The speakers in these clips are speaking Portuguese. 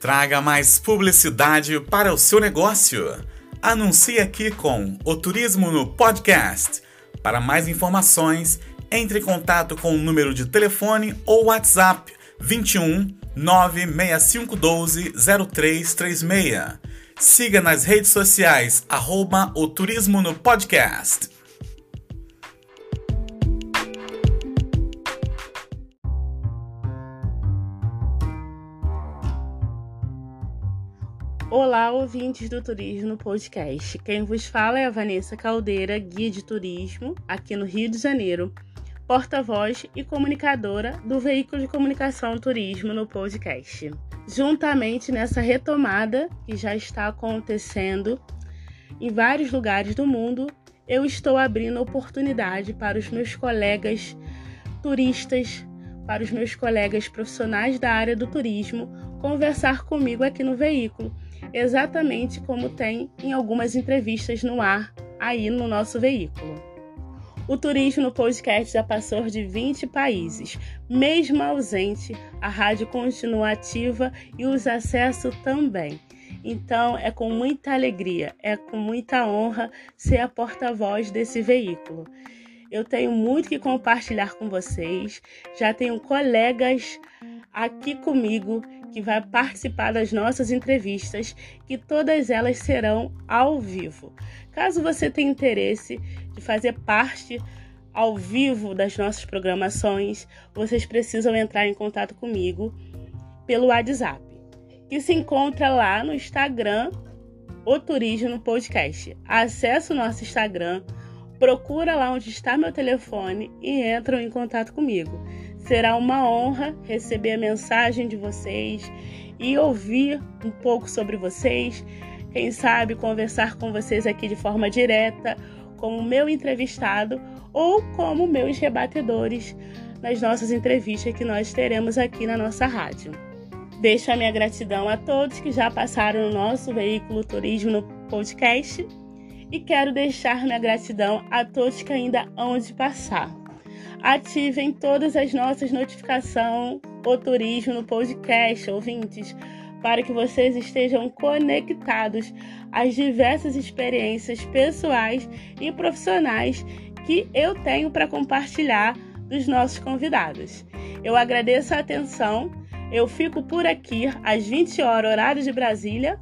Traga mais publicidade para o seu negócio. Anuncie aqui com o Turismo no Podcast. Para mais informações, entre em contato com o número de telefone ou WhatsApp 21 96512 0336. Siga nas redes sociais, arroba o Turismo no Podcast. Olá, ouvintes do Turismo Podcast. Quem vos fala é a Vanessa Caldeira, guia de turismo aqui no Rio de Janeiro, porta-voz e comunicadora do veículo de comunicação Turismo no podcast. Juntamente nessa retomada que já está acontecendo em vários lugares do mundo, eu estou abrindo oportunidade para os meus colegas turistas, para os meus colegas profissionais da área do turismo conversar comigo aqui no veículo exatamente como tem em algumas entrevistas no ar aí no nosso veículo. O turismo podcast já passou de 20 países. Mesmo ausente, a rádio continua ativa e os acessos também. Então é com muita alegria, é com muita honra ser a porta-voz desse veículo. Eu tenho muito que compartilhar com vocês, já tenho colegas aqui comigo que vai participar das nossas entrevistas, que todas elas serão ao vivo. Caso você tenha interesse de fazer parte ao vivo das nossas programações, vocês precisam entrar em contato comigo pelo WhatsApp, que se encontra lá no Instagram, o Turismo Podcast. Acesse o nosso Instagram, procura lá onde está meu telefone e entram em contato comigo. Será uma honra receber a mensagem de vocês e ouvir um pouco sobre vocês. Quem sabe conversar com vocês aqui de forma direta, como meu entrevistado ou como meus rebatedores nas nossas entrevistas que nós teremos aqui na nossa rádio. Deixo a minha gratidão a todos que já passaram no nosso veículo Turismo no podcast e quero deixar minha gratidão a todos que ainda hão de passar ativem todas as nossas notificações, o turismo no podcast, ouvintes, para que vocês estejam conectados às diversas experiências pessoais e profissionais que eu tenho para compartilhar dos nossos convidados. Eu agradeço a atenção, eu fico por aqui às 20 horas, horário de Brasília,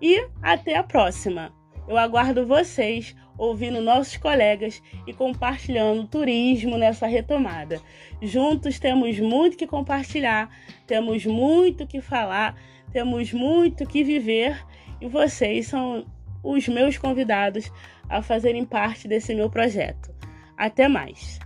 e até a próxima. Eu aguardo vocês ouvindo nossos colegas e compartilhando turismo nessa retomada. Juntos temos muito que compartilhar, temos muito que falar, temos muito que viver e vocês são os meus convidados a fazerem parte desse meu projeto. Até mais!